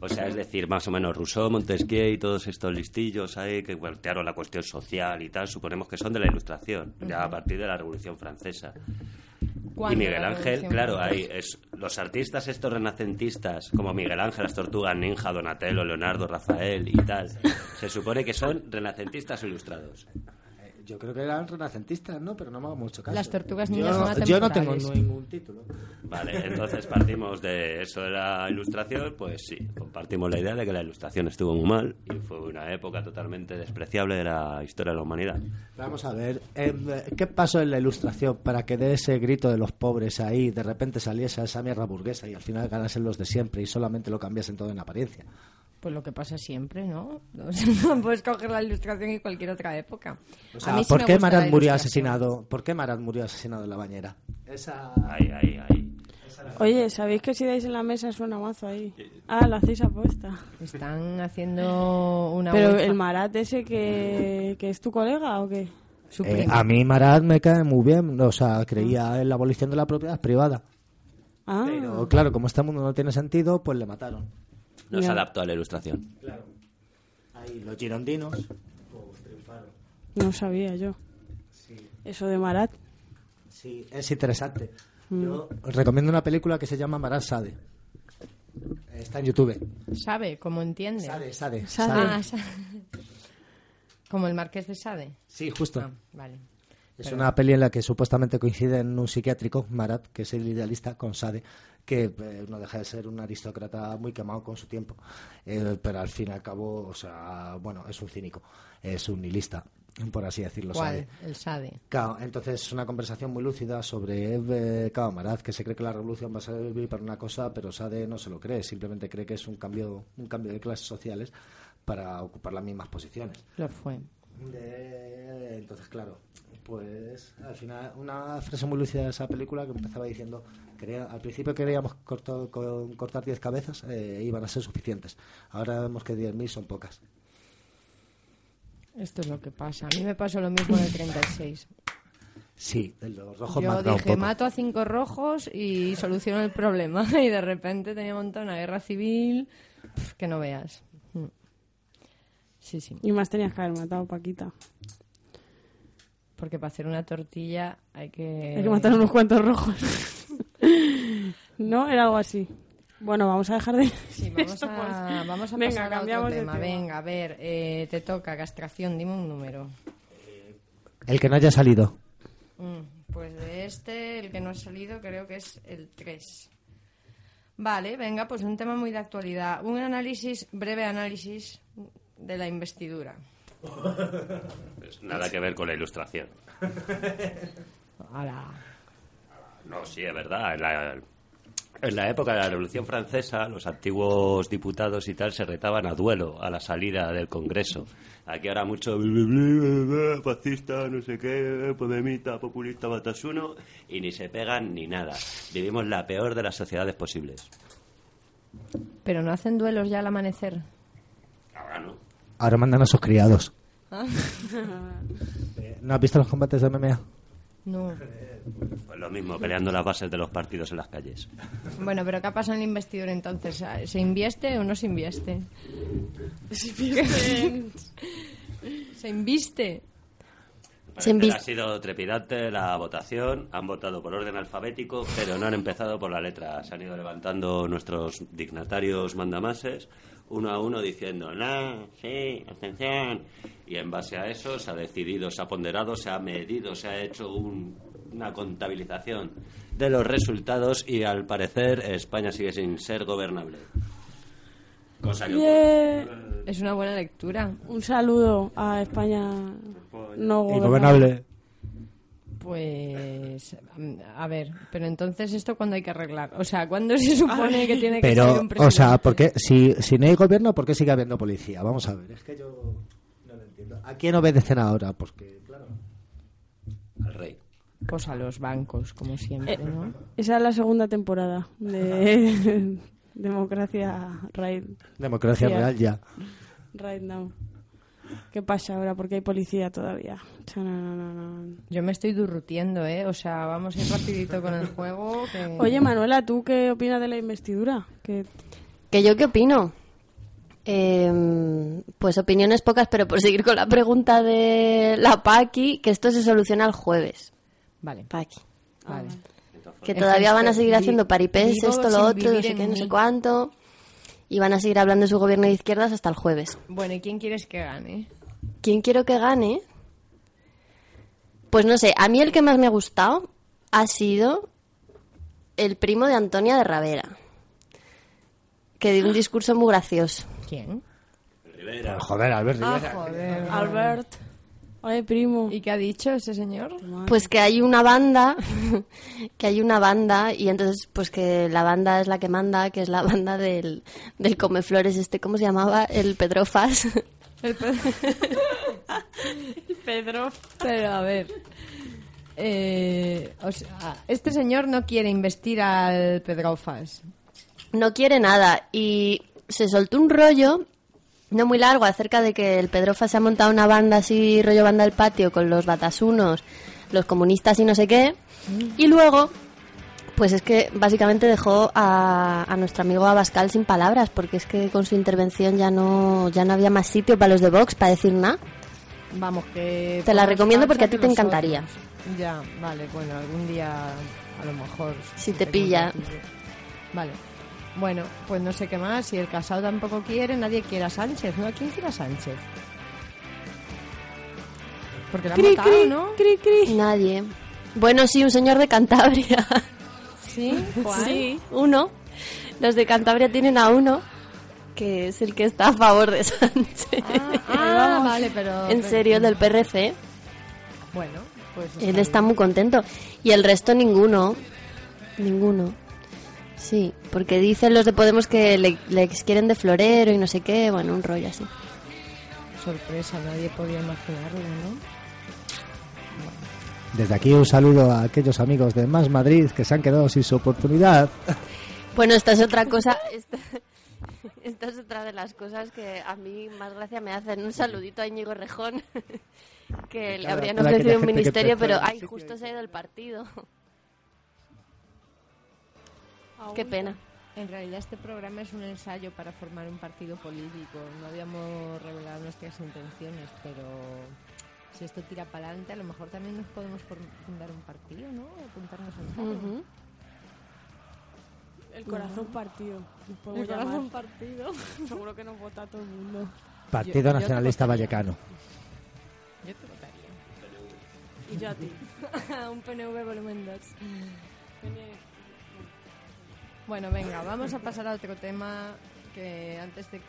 O sea, es decir, más o menos Rousseau, Montesquieu y todos estos listillos ahí que plantearon la cuestión social y tal, suponemos que son de la ilustración, ya a partir de la Revolución Francesa. Y ¿Cuándo Miguel Ángel, claro, hay es, los artistas estos renacentistas, como Miguel Ángel, las Tortugas Ninja, Donatello, Leonardo, Rafael y tal, se supone que son renacentistas o ilustrados. Yo creo que eran renacentistas, ¿no? Pero no me hago mucho caso. Las tortugas Yo ninjas no- son Yo no tengo ningún título. Vale, entonces partimos de eso de la ilustración, pues sí, compartimos la idea de que la ilustración estuvo muy mal y fue una época totalmente despreciable de la historia de la humanidad. Vamos a ver, em, ¿qué pasó en la ilustración para que de ese grito de los pobres ahí de repente saliese esa mierda burguesa y al final ganasen los de siempre y solamente lo cambiasen todo en apariencia? Pues lo que pasa siempre, ¿no? O sea, puedes coger la ilustración y cualquier otra época. O A sea, sí ¿por qué Marat murió asesinado? ¿Por qué Marat murió asesinado en la bañera? Esa... Ahí, ahí, ahí. Oye, ¿sabéis que si dais en la mesa suena mazo ahí? Ah, lo hacéis apuesta. Están haciendo una Pero ouija. el Marat ese que, que es tu colega o qué? Eh, a mí Marat me cae muy bien, o sea, creía en la abolición de la propiedad privada. Ah, Pero claro, como este mundo no tiene sentido, pues le mataron. No se adaptó a la ilustración. Ahí los girondinos. no sabía yo. Eso de Marat. Sí, es interesante. Yo os recomiendo una película que se llama Marat Sade. Está en YouTube. Sabe, como entiende. Sade, Sade. Sade. Sade. Ah, Sa- como el marqués de Sade. Sí, justo. Ah, vale. Es Pero- una peli en la que supuestamente coincide en un psiquiátrico, Marat, que es el idealista, con Sade, que eh, no deja de ser un aristócrata muy quemado con su tiempo. Eh, pero al fin y al cabo, o sea, bueno, es un cínico, es un nihilista, por así decirlo. ¿Cuál? Sade. El Sade. Claro, entonces es una conversación muy lúcida sobre eh, claro, que se cree que la revolución va a servir para una cosa, pero Sade no se lo cree, simplemente cree que es un cambio, un cambio de clases sociales para ocupar las mismas posiciones. Lo fue. De- entonces, claro, pues al final una frase muy lúcida de esa película que empezaba diciendo, quería, al principio queríamos corto- con- cortar 10 cabezas, eh, iban a ser suficientes. Ahora vemos que 10.000 son pocas. Esto es lo que pasa. A mí me pasó lo mismo en el 36. Sí, de los rojos Yo un dije, poco. mato a cinco rojos y soluciono el problema. Y de repente tenía montado una guerra civil que no veas. Mm. Sí, sí. Y más tenías que haber matado, Paquita. Porque para hacer una tortilla hay que... Hay que matar unos cuantos rojos. ¿No? Era algo así. Bueno, vamos a dejar de... Sí, vamos esto, a, vamos a Venga, pasar a otro cambiamos de tema. tema. Venga, a ver, eh, te toca castración, dime un número. El que no haya salido. Mm, pues de este, el que no ha salido, creo que es el 3. Vale, venga, pues un tema muy de actualidad. Un análisis, breve análisis de la investidura. Pues nada que ver con la ilustración. Ala. No, sí, es verdad. En la, en la época de la Revolución Francesa, los antiguos diputados y tal se retaban a duelo a la salida del Congreso. Aquí ahora mucho fascista, no sé qué, podemita, populista, batasuno, y ni se pegan ni nada. Vivimos la peor de las sociedades posibles. Pero no hacen duelos ya al amanecer. Ahora no. Ahora mandan a sus criados. Ah. ¿No has visto los combates de MMA? No. Pues lo mismo, peleando las bases de los partidos en las calles. Bueno, pero ¿qué pasa en la investidura entonces? ¿Se invieste o no se invieste? ¿Se inviste? Se Parecer ha sido trepidante la votación, han votado por orden alfabético, pero no han empezado por la letra. Se han ido levantando nuestros dignatarios mandamases, uno a uno diciendo, no, sí, abstención. Y en base a eso se ha decidido, se ha ponderado, se ha medido, se ha hecho un- una contabilización de los resultados y al parecer España sigue sin ser gobernable. Cosa que Yeah. Es una buena lectura. Un saludo a España no Ingobernable. Pues, mm, a ver, pero entonces esto cuándo hay que arreglar? O sea, ¿cuándo se supone que tiene que salir Pero, un presidente? o sea, porque si, si no hay gobierno, ¿por qué sigue habiendo policía? Vamos a ver, es que yo no lo entiendo. ¿A quién obedecen ahora? Porque, claro. al rey. Pues a los bancos, como siempre, ¿no? Esa es la segunda temporada de Democracia Right, Democracia Yeah. real ya. right Now. ¿Qué pasa ahora? Porque hay policía todavía. No, no, no, no. Yo me estoy durrutiendo, ¿eh? O sea, vamos a ir rapidito con el juego. que- Oye, Manuela, ¿tú qué opinas de la investidura? Que ¿Que yo qué opino? Eh, pues opiniones pocas, pero por seguir con la pregunta de la Paqui, que esto se soluciona el jueves. Vale, Paqui. vale. Que todavía van a seguir haciendo paripés, esto, lo otro, no sé qué, no sé cuánto. Y van a seguir hablando de su gobierno de izquierdas hasta el jueves. Bueno, ¿y quién quieres que gane? ¿Quién quiero que gane? Pues no sé, a mí el que más me ha gustado ha sido el primo de Antonia de Ravera. Que dio un discurso muy gracioso. ¿Quién? Rivera. Joder, Albert Ah, Rivera. joder. Albert, oye, primo. ¿Y qué ha dicho ese señor? Pues que hay una banda, que hay una banda y entonces pues que la banda es la que manda, que es la banda del, del Comeflores este, ¿cómo se llamaba? El Pedrofas. El pe- Pedro. Pero a ver. eh, o sea, este señor no quiere investir al Pedrofas. no quiere nada y se soltó un rollo no muy largo acerca de que el Pedrofa se ha montado una banda así rollo banda del patio con los batasunos, los comunistas y no sé qué y luego pues es que básicamente dejó a, a nuestro amigo Abascal sin palabras porque es que con su intervención ya no ya no había más sitio para los de Vox para decir nada Vamos, que... Te la recomiendo porque a ti te encantaría. Ya, vale, bueno, algún día a lo mejor... Si te pilla. Vale. Bueno, pues no sé qué más. Si el casado tampoco quiere, nadie quiere a Sánchez, ¿no? ¿Quién quiere a Sánchez? Porque la han Cri, cri, ¿no? cri, cri. nadie bueno sí un señor de Cantabria Sí, ¿cuál? Sí, uno. Los de Cantabria tienen a uno, que es el que está a favor de Sánchez. Ah, vale, pero... en serio, el del PRC. Bueno, pues... Él está muy contento. Y el resto ninguno. Ninguno. Sí, porque dicen los de Podemos que le, le quieren de florero y no sé qué. Bueno, un rollo así. Sorpresa, nadie podía imaginarlo, ¿no? Desde aquí un saludo a aquellos amigos de Más Madrid que se han quedado sin su oportunidad. Bueno, esta es otra cosa. Esta, esta es otra de las cosas que a mí más gracia me hacen. Un saludito a Íñigo Rejón, que le habrían ofrecido un ministerio, pero ay, justo se ha ido el partido. Qué pena. En realidad este programa es un ensayo para formar un partido político. No habíamos revelado nuestras intenciones, pero si esto tira para adelante, a lo mejor también nos podemos fundar un partido, ¿no? Apuntarnos al. Ujú. El corazón partido. El corazón partido. Seguro que nos vota todo el mundo. Partido yo Nacionalista. Vallecano. Yo te votaría. Y yo a ti. un PNV volumen 2. Bueno, venga, vamos a pasar a otro tema que antes de...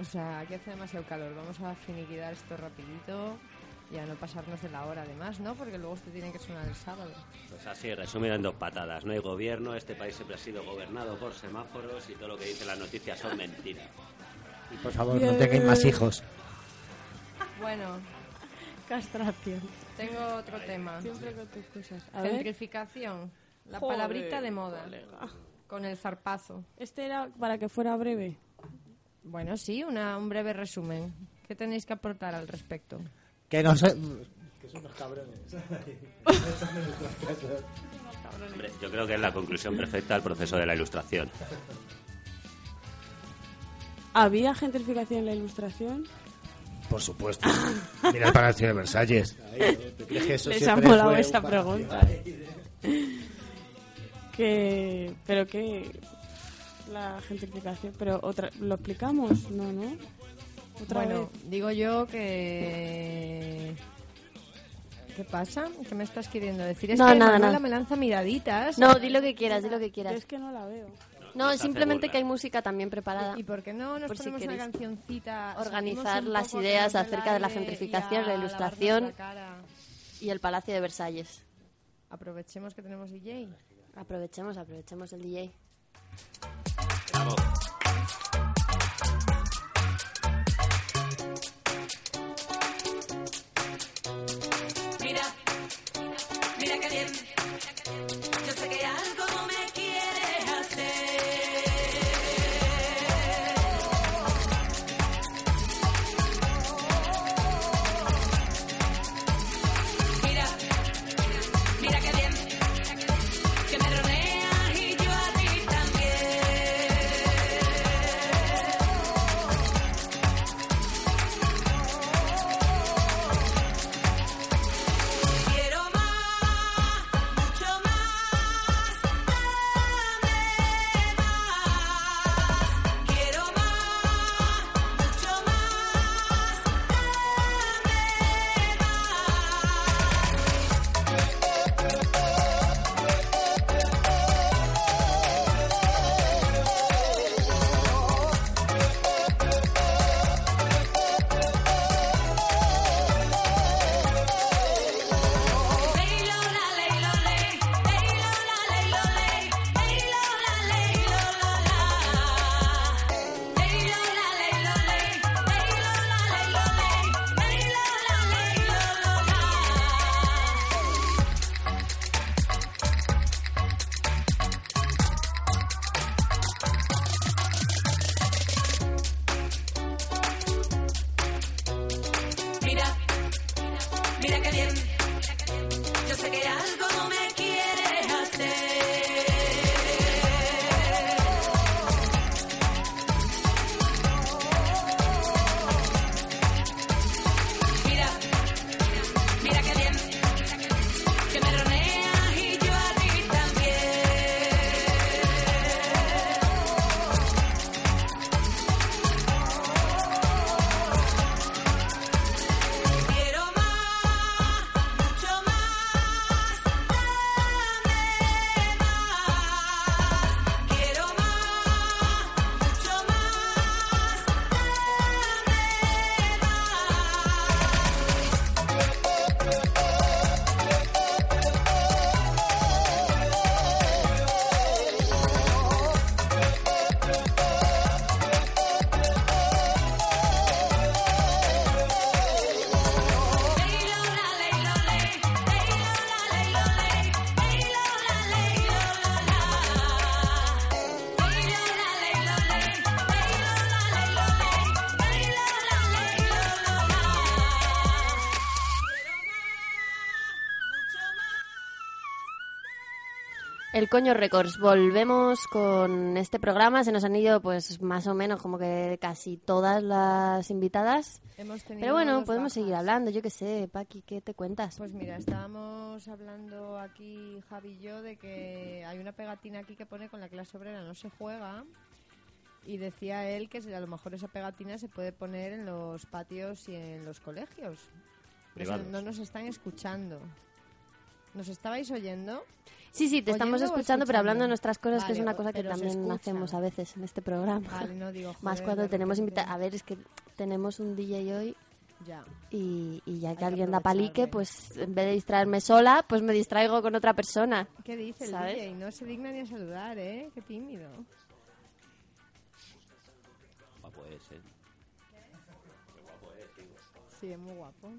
O sea, aquí hace demasiado calor. Vamos a finiquitar esto rapidito y a no pasarnos de la hora además, ¿no? Porque luego esto tiene que sonar el sábado. Pues así, resumido en dos patadas. No hay gobierno, este país siempre ha sido gobernado por semáforos y todo lo que dicen las noticias son mentiras. Y por favor, no tengáis más hijos. Bueno, Castración. tengo otro tema. Siempre con tus cosas. A ver. La Joder, palabrita de moda. colega. Con el zarpazo. Este era para que fuera breve. Bueno, sí, una, un breve resumen. ¿Qué tenéis que aportar al respecto? Que no sé. Hombre, yo creo que es la conclusión perfecta al proceso de la ilustración. ¿Había gentrificación en la ilustración? Por supuesto. Mira el Palacio de Versalles. ¿no? ¿Te crees que eso Les ha molado un pregunta. Que, pero que la gentrificación, pero otra, lo explicamos, no, no. Otra Bueno, vez. digo yo que... ¿Qué pasa? ¿Qué me estás queriendo decir? Es No, que nada, Manuela nada. me lanza miraditas. No, di lo que quieras, di lo que quieras. Es que no la veo. No, se simplemente que hay música también preparada. ¿Y por qué no nos Por si ponemos una queréis cancioncita? organizar las ideas acerca de la gentrificación, la ilustración. la? Y el Palacio de Versalles. Aprovechemos que tenemos DJ. Aprovechemos, aprovechemos el DJ. El Coño Records. Volvemos con este programa. Se nos han ido, pues, más o menos, como que casi todas las invitadas. Hemos tenido Pero bueno, podemos bajas. seguir hablando. Yo qué sé, Paqui, ¿qué te cuentas? Pues mira, estábamos hablando aquí, Javi y yo, de que hay una pegatina aquí que pone con la clase obrera no se juega. Y decía él que si a lo mejor esa pegatina se puede poner en los patios y en los colegios. Privados. no nos están escuchando. ¿Nos estabais oyendo? Sí, sí, te estamos ¿Oyendo o escuchando, pero hablando de nuestras cosas, que es una cosa que también hacemos a veces en este programa. Vale, no digo, Más cuando tenemos invitados. A ver, es que tenemos un DJ hoy Ya. y, y ya que que alguien da palique, pues en vez de distraerme sola, pues me distraigo con otra persona. ¿Qué dice el ¿Sabes? DJ? No se digna ni a saludar, ¿eh? Qué tímido. Guapo es, ¿eh? Sí, es muy guapo.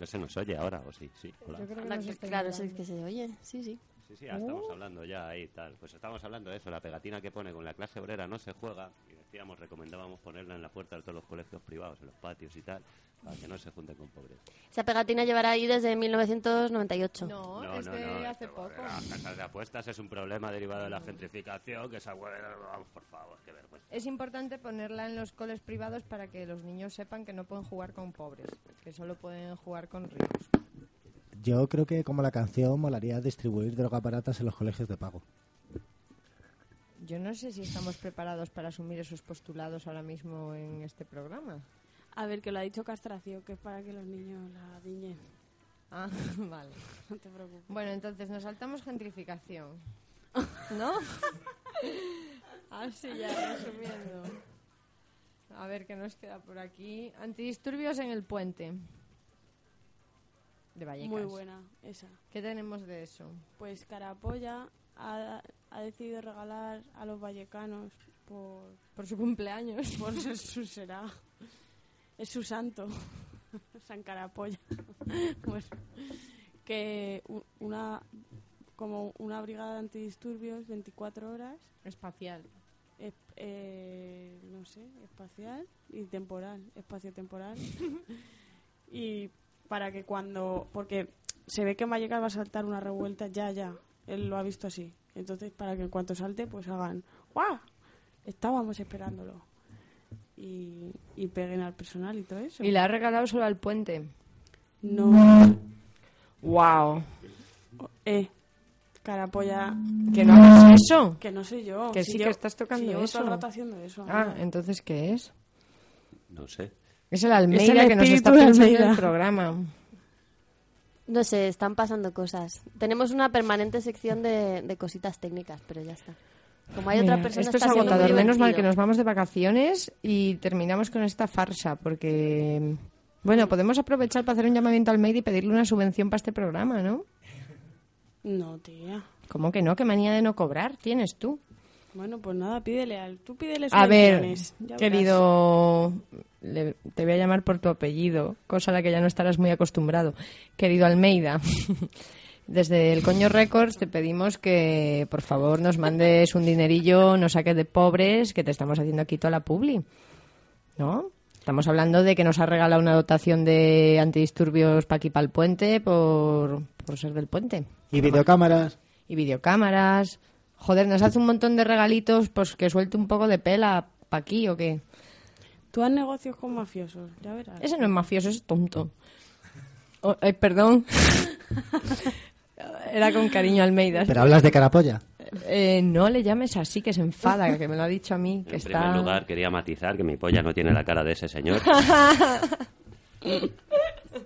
No se nos oye ahora, ¿o sí? Sí, hola. Yo creo que Anda, nos claro, es ignorando. que se oye, sí, sí. Sí, sí, ya estamos hablando ya ahí tal. Pues estamos hablando de eso, la pegatina que pone con la clase obrera no se juega. Y decíamos, recomendábamos ponerla en la puerta de todos los colegios privados, en los patios y tal, para que no se junten con pobres. Esa pegatina llevará ahí desde 1998. No, No, es no, de no, hace esto, poco. Las casas de apuestas es un problema derivado de la gentrificación, que esa vamos, por favor, qué vergüenza. Es importante ponerla en los coles privados para que los niños sepan que no pueden jugar con pobres, que solo pueden jugar con ricos. Yo creo que como la canción molaría distribuir drogas baratas en los colegios de pago. Yo no sé si estamos preparados para asumir esos postulados ahora mismo en este programa. A ver, que lo ha dicho castración, que es para que los niños la diñen. Ah, vale. No te preocupes. Bueno, entonces nos saltamos gentrificación. ¿No? Así ya, resumiendo. A ver qué nos queda por aquí. Antidisturbios en el puente. De Vallecas. Muy buena, esa. ¿Qué tenemos de eso? Pues Carapolla ha, ha decidido regalar a los vallecanos por, Por su cumpleaños. por su será. Es su santo. San Carapolla. Bueno, que u- una como una brigada de antidisturbios 24 horas Espacial. es- eh, no sé, espacial y temporal, espacio-temporal. y para que cuando, porque se ve que Vallecas va a saltar una revuelta, ya, ya, él lo ha visto así. Entonces, para que en cuanto salte, pues hagan, ¡guau! Estábamos esperándolo. Y, y peguen al personal y todo eso. Y la ha regalado solo al puente. No, ¡Wow! eh, carapolla, Que no hagas eso. que no soy yo. Que sí que estás tocando si eso. todo el rato haciendo eso. Ah, entonces, ¿qué es? No sé. Es el Almeida Es el que nos está en el programa. No sé, están pasando cosas. Tenemos una permanente sección de, de cositas técnicas, pero ya está. Como hay otra persona esto es está muy agotador. Menos mal que nos vamos de vacaciones y terminamos con esta farsa, porque... Bueno, podemos aprovechar para hacer un llamamiento al Almeida y pedirle una subvención para este programa, ¿no? No, tía. ¿Cómo que no? ¿Qué manía de no cobrar tienes tú? Bueno, pues nada, pídele al. Tú pídele A ver, querido... le- te voy a llamar por tu apellido, cosa a la que ya no estarás muy acostumbrado. Querido Almeida, desde el Coño Records te pedimos que, por favor, nos mandes un dinerillo, nos saques de pobres, que te estamos haciendo aquí toda la publi. ¿No? Estamos hablando de que nos ha regalado una dotación de antidisturbios para aquí, para el puente, por, por ser del puente. Y videocámaras. Y videocámaras. Joder, nos hace un montón de regalitos, pues que suelte un poco de pela para aquí o qué. Tú haz negocios con mafiosos, ya verás. Ese no es mafioso, ese es tonto. Oh, ay, perdón. Era con cariño Almeida. Pero hablas de carapolla. Eh, no le llames así, que se enfada, que me lo ha dicho a mí, que En está... primer lugar, quería matizar que mi polla no tiene la cara de ese señor.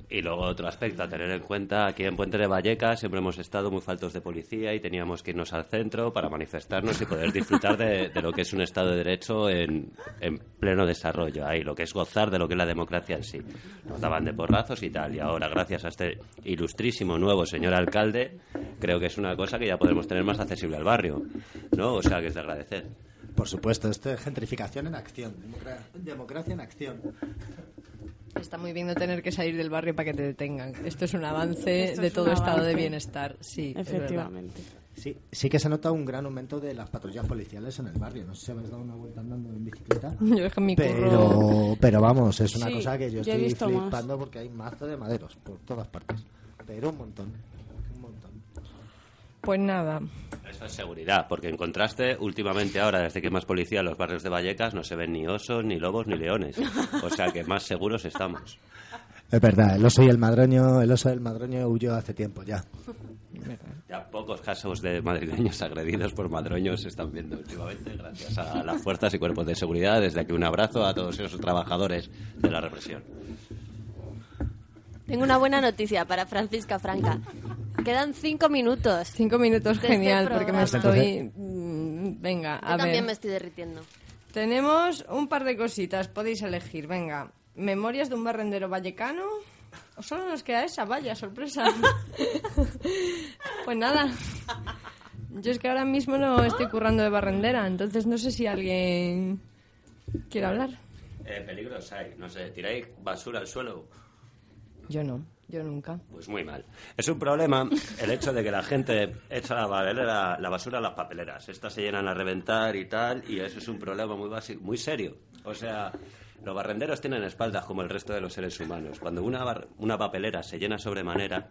Y luego otro aspecto a tener en cuenta, aquí en Puente de Vallecas siempre hemos estado muy faltos de policía y teníamos que irnos al centro para manifestarnos y poder disfrutar de, lo que es un Estado de Derecho en, en pleno desarrollo, ahí lo que es gozar de lo que es la democracia en sí. Nos daban de porrazos y tal, y ahora gracias a este ilustrísimo nuevo señor alcalde, creo que es una cosa que ya podremos tener más accesible al barrio, ¿no? O sea, que es de agradecer. Por supuesto, esto es gentrificación en acción. democra- democracia en acción. Está muy bien no tener que salir del barrio para que te detengan. Esto es un avance Esto de es todo estado de bienestar. Sí, es verdad. Efectivamente. Sí, sí que se nota un gran aumento de las patrullas policiales en el barrio. No sé si habéis dado una vuelta andando en bicicleta. Yo es que mi curro... Pero, pero vamos, es una Sí, cosa que yo estoy más. flipando porque hay mazo de maderos por todas partes. Pero. Un montón. Pues nada, Eso es seguridad, porque en contraste, últimamente ahora, desde que hay más policía en los barrios de Vallecas, no se ven ni osos, ni lobos, ni leones. O sea que más seguros estamos. Es verdad, el oso y el madroño, el oso del madroño huyó hace tiempo ya. Ya pocos casos de madrileños agredidos por madroños se están viendo últimamente, gracias a las fuerzas y cuerpos de seguridad. Desde aquí un abrazo a todos esos trabajadores de la represión. Tengo una buena noticia para Francisca Franca. Quedan cinco minutos. cinco minutos De este genial, porque me estoy... Mm, Venga, Yo a también ver. me estoy derritiendo. Tenemos un par de cositas, podéis elegir. Venga, memorias de un barrendero vallecano. ¿O solo nos queda esa? Vaya, sorpresa. pues nada. Yo es que ahora mismo no estoy currando de barrendera, entonces no sé si alguien quiere hablar. Eh, peligros hay, no sé, tiráis basura al suelo. Yo no, yo nunca. Pues muy mal. Es un problema el hecho de que la gente echa la, basura a las papeleras. Estas se llenan a reventar y tal, y eso es un problema muy básico, muy serio. O sea, los barrenderos tienen espaldas como el resto de los seres humanos. Cuando una, una papelera se llena sobremanera,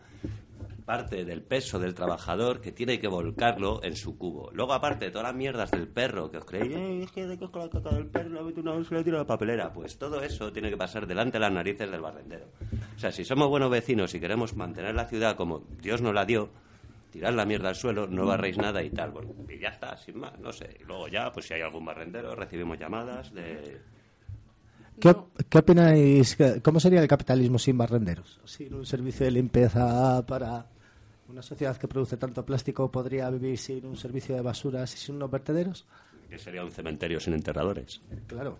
parte del peso del trabajador que tiene que volcarlo en su cubo. Luego, aparte, todas las mierdas del perro que os creéis, "Eh, es que de cojo la caca del perro, la meto una bolsa y tiro la papelera. Pues todo eso tiene que pasar delante de las narices del barrendero. O sea, si somos buenos vecinos y queremos mantener la ciudad como Dios nos la dio, tirad la mierda al suelo, no barréis nada y tal. Bueno, y ya está, sin más, no sé. Luego ya, pues si hay algún barrendero, recibimos llamadas de... ¿Qué, op- qué opináis? que- ¿Cómo sería el capitalismo sin barrenderos? Sin un servicio de limpieza para una sociedad que produce tanto plástico, ¿podría vivir sin un servicio de basuras y sin unos vertederos? que sería un cementerio sin enterradores. Claro.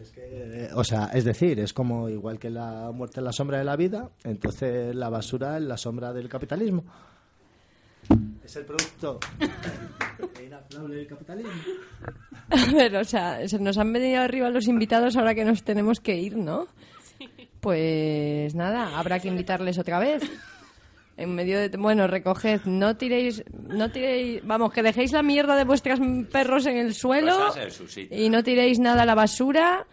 Es que, eh, o sea, es decir, es como igual que la muerte en la sombra de la vida, entonces la basura en la sombra del capitalismo. Es el producto inafable del capitalismo. A ver, o sea, se nos han venido arriba los invitados ahora que nos tenemos que ir, ¿no? Pues nada, habrá que invitarles otra vez. En medio de... Bueno, recoged, no tiréis... No tiréis... Vamos, que dejéis la mierda de vuestros perros en el suelo sitio. y no tiréis nada a la basura.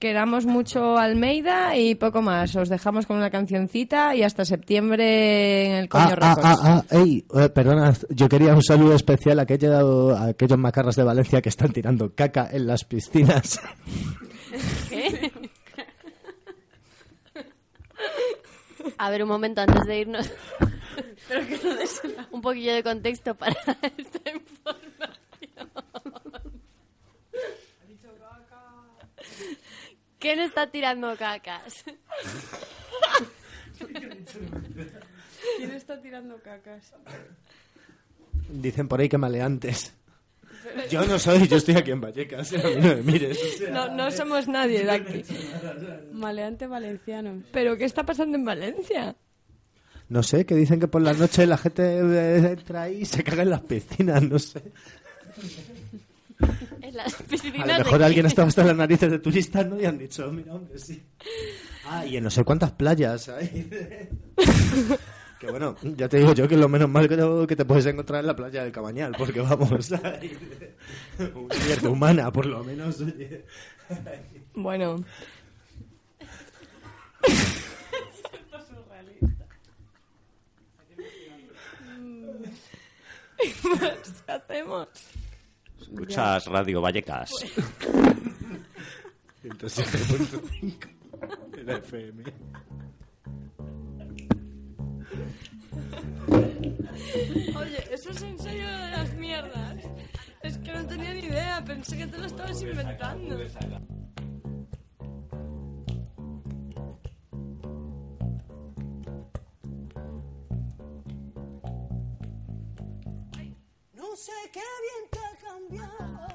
Queramos mucho Almeida y poco más. Os dejamos con una cancioncita y hasta septiembre en el Coño Ah, ah, ah, ah, ey, eh, perdona, yo quería un saludo especial a, aquello- a aquellos macarras de Valencia que están tirando caca en las piscinas. A ver, un momento antes de irnos. un poquillo de contexto para esta información. ¿Quién está tirando cacas? ¿Quién está tirando cacas? Dicen por ahí que maleantes. Yo no soy, yo estoy aquí en Vallecas, a mí no me mires. No, no somos nadie de aquí. Maleante valenciano. ¿Pero qué está pasando en Valencia? No sé, que dicen que por la noche la gente eh, entra ahí y se caga en las piscinas, no sé. En las A lo de mejor aquí. alguien estaba hasta las narices de turistas, ¿no? Y han dicho, mira, hombre, sí. Ah, y en no sé cuántas playas hay. que bueno, ya te digo yo que lo menos mal que, que te puedes encontrar en la playa del Cabañal, porque vamos, hay una mierda humana, por lo menos, oye. Bueno, ¿qué hacemos? Escuchas Radio Vallecas. 107.5 de la FM. Oye, ¿eso es en serio lo de las mierdas? Es que no tenía ni idea, pensé que te lo estabas inventando. Sé qué bien te ha cambiado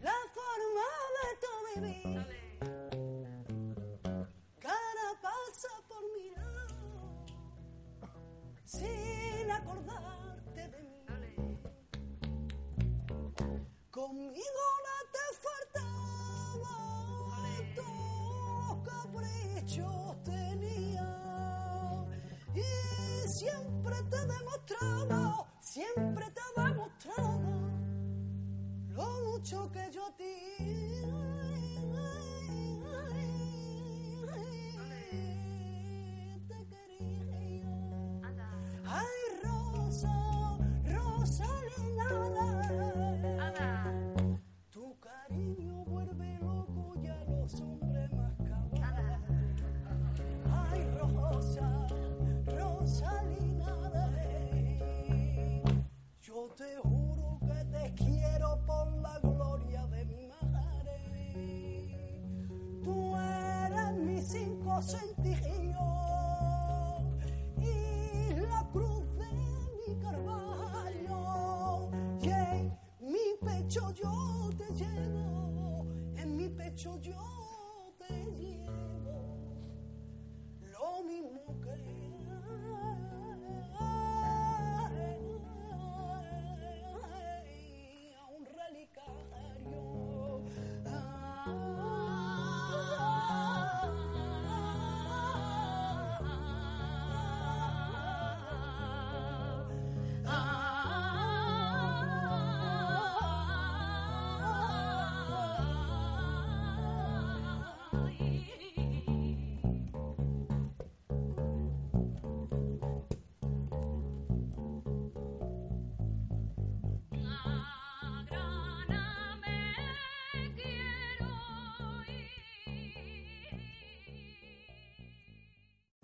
la forma de tu vivir. Cara pasa por mi lado sin acordarte de mí. Conmigo no te faltaba, tus caprichos tenía y siempre te he demostrado, siempre te he demostrado lo mucho que yo a ti. Te quería. Ay, Rosa, Rosalinada, tu en mi